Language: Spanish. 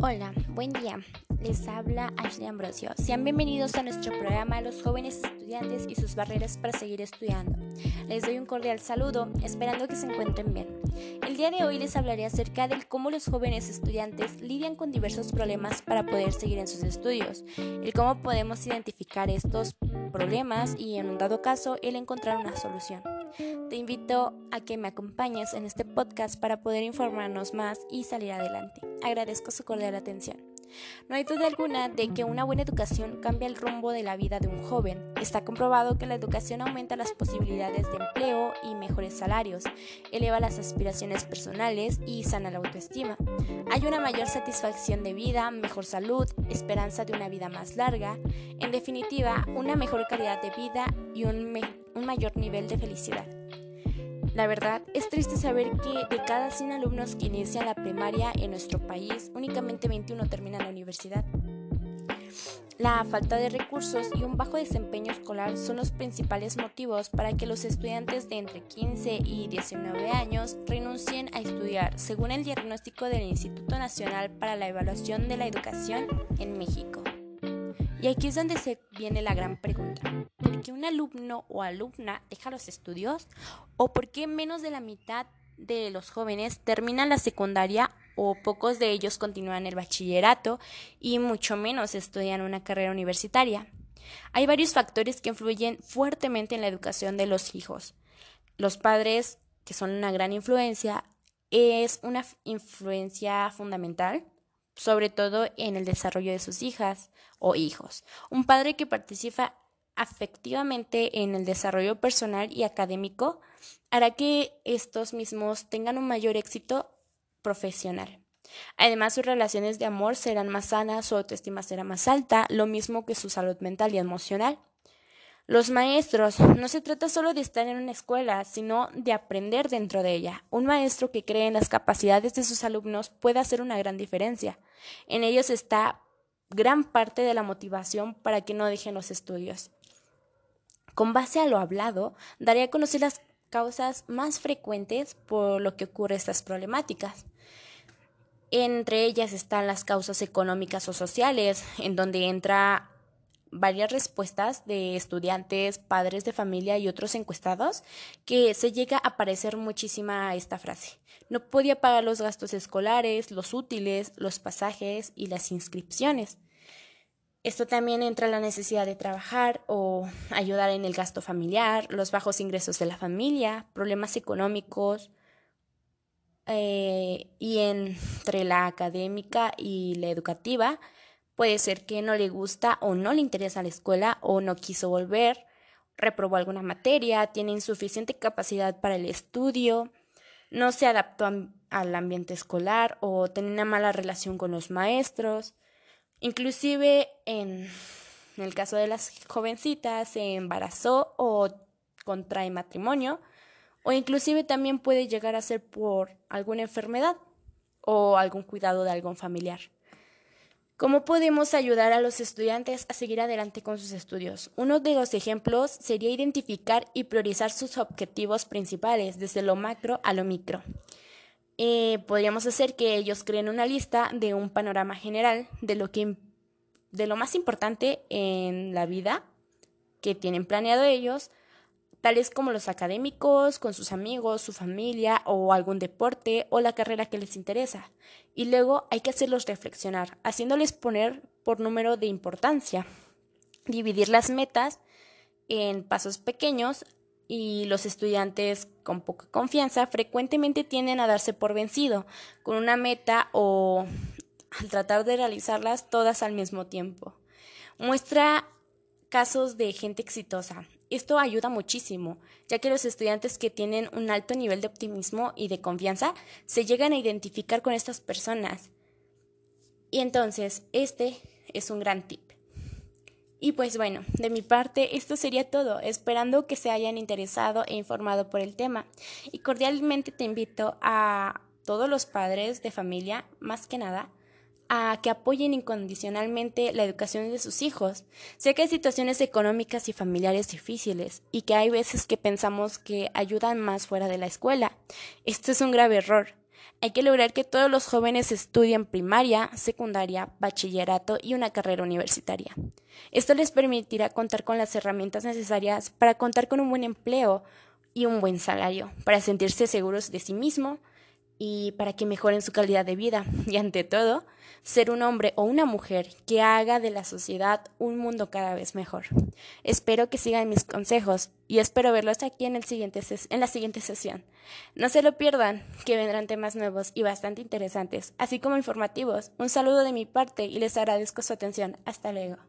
Hola, buen día. Les habla Ashley Ambrosio. Sean bienvenidos a nuestro programa Los jóvenes estudiantes y sus barreras para seguir estudiando. Les doy un cordial saludo, esperando que se encuentren bien. El día de hoy les hablaré acerca de cómo los jóvenes estudiantes lidian con diversos problemas para poder seguir en sus estudios, el cómo podemos identificar estos problemas y en un dado caso el encontrar una solución. Te invito a que me acompañes en este podcast para poder informarnos más y salir adelante. Agradezco su cordial atención. No hay duda alguna de que una buena educación cambia el rumbo de la vida de un joven. Está comprobado que la educación aumenta las posibilidades de empleo y mejores salarios, eleva las aspiraciones personales y sana la autoestima. Hay una mayor satisfacción de vida, mejor salud, esperanza de una vida más larga, en definitiva, una mejor calidad de vida y un, un mayor nivel de felicidad. La verdad, es triste saber que de cada 100 alumnos que inician la primaria en nuestro país, únicamente 21 terminan la universidad. La falta de recursos y un bajo desempeño escolar son los principales motivos para que los estudiantes de entre 15 y 19 años renuncien a estudiar, según el diagnóstico del Instituto Nacional para la Evaluación de la Educación en México. Y aquí es donde se viene la gran pregunta. ¿Por qué un alumno o alumna deja los estudios? ¿O por qué menos de la mitad de los jóvenes terminan la secundaria o pocos de ellos continúan el bachillerato y mucho menos estudian una carrera universitaria? Hay varios factores que influyen fuertemente en la educación de los hijos. Los padres, que son una gran influencia, es una influencia fundamental sobre todo en el desarrollo de sus hijas o hijos. Un padre que participa afectivamente en el desarrollo personal y académico hará que estos mismos tengan un mayor éxito profesional. Además, sus relaciones de amor serán más sanas, su autoestima será más alta, lo mismo que su salud mental y emocional. Los maestros, no se trata solo de estar en una escuela, sino de aprender dentro de ella. Un maestro que cree en las capacidades de sus alumnos puede hacer una gran diferencia. En ellos está gran parte de la motivación para que no dejen los estudios. Con base a lo hablado, daré a conocer las causas más frecuentes por lo que ocurre estas problemáticas. Entre ellas están las causas económicas o sociales, en donde entra varias respuestas de estudiantes, padres de familia y otros encuestados que se llega a parecer muchísima esta frase. No podía pagar los gastos escolares, los útiles, los pasajes y las inscripciones. Esto también entra la necesidad de trabajar o ayudar en el gasto familiar, los bajos ingresos de la familia, problemas económicos eh, y entre la académica y la educativa, Puede ser que no le gusta o no le interesa la escuela o no quiso volver, reprobó alguna materia, tiene insuficiente capacidad para el estudio, no se adaptó al ambiente escolar o tiene una mala relación con los maestros. Inclusive en, en el caso de las jovencitas se embarazó o contrae matrimonio o inclusive también puede llegar a ser por alguna enfermedad o algún cuidado de algún familiar. ¿Cómo podemos ayudar a los estudiantes a seguir adelante con sus estudios? Uno de los ejemplos sería identificar y priorizar sus objetivos principales, desde lo macro a lo micro. Eh, podríamos hacer que ellos creen una lista de un panorama general de lo, que, de lo más importante en la vida que tienen planeado ellos, tales como los académicos, con sus amigos, su familia o algún deporte o la carrera que les interesa. Y luego hay que hacerlos reflexionar, haciéndoles poner por número de importancia, dividir las metas en pasos pequeños y los estudiantes con poca confianza frecuentemente tienden a darse por vencido con una meta o al tratar de realizarlas todas al mismo tiempo. Muestra casos de gente exitosa. Esto ayuda muchísimo, ya que los estudiantes que tienen un alto nivel de optimismo y de confianza se llegan a identificar con estas personas. Y entonces, este es un gran tip. Y pues bueno, de mi parte esto sería todo, esperando que se hayan interesado e informado por el tema. Y cordialmente te invito a todos los padres de familia, más que nada, a que apoyen incondicionalmente la educación de sus hijos. Sé que hay situaciones económicas y familiares difíciles y que hay veces que pensamos que ayudan más fuera de la escuela. Esto es un grave error. Hay que lograr que todos los jóvenes estudien primaria, secundaria, bachillerato y una carrera universitaria. Esto les permitirá contar con las herramientas necesarias para contar con un buen empleo y un buen salario, para sentirse seguros de sí mismo y para que mejoren su calidad de vida y ante todo, ser un hombre o una mujer que haga de la sociedad un mundo cada vez mejor. Espero que sigan mis consejos y espero verlos aquí en, el siguiente en la siguiente sesión. No se lo pierdan, que vendrán temas nuevos y bastante interesantes, así como informativos. Un saludo de mi parte y les agradezco su atención. Hasta luego.